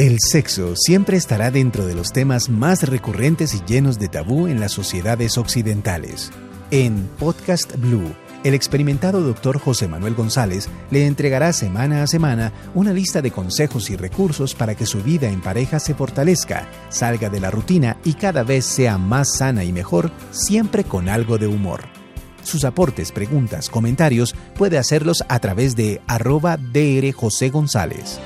El sexo siempre estará dentro de los temas más recurrentes y llenos de tabú en las sociedades occidentales. En Podcast Blue, el experimentado doctor José Manuel González le entregará semana a semana una lista de consejos y recursos para que su vida en pareja se fortalezca, salga de la rutina y cada vez sea más sana y mejor, siempre con algo de humor. Sus aportes, preguntas, comentarios puede hacerlos a través de arroba DR José González.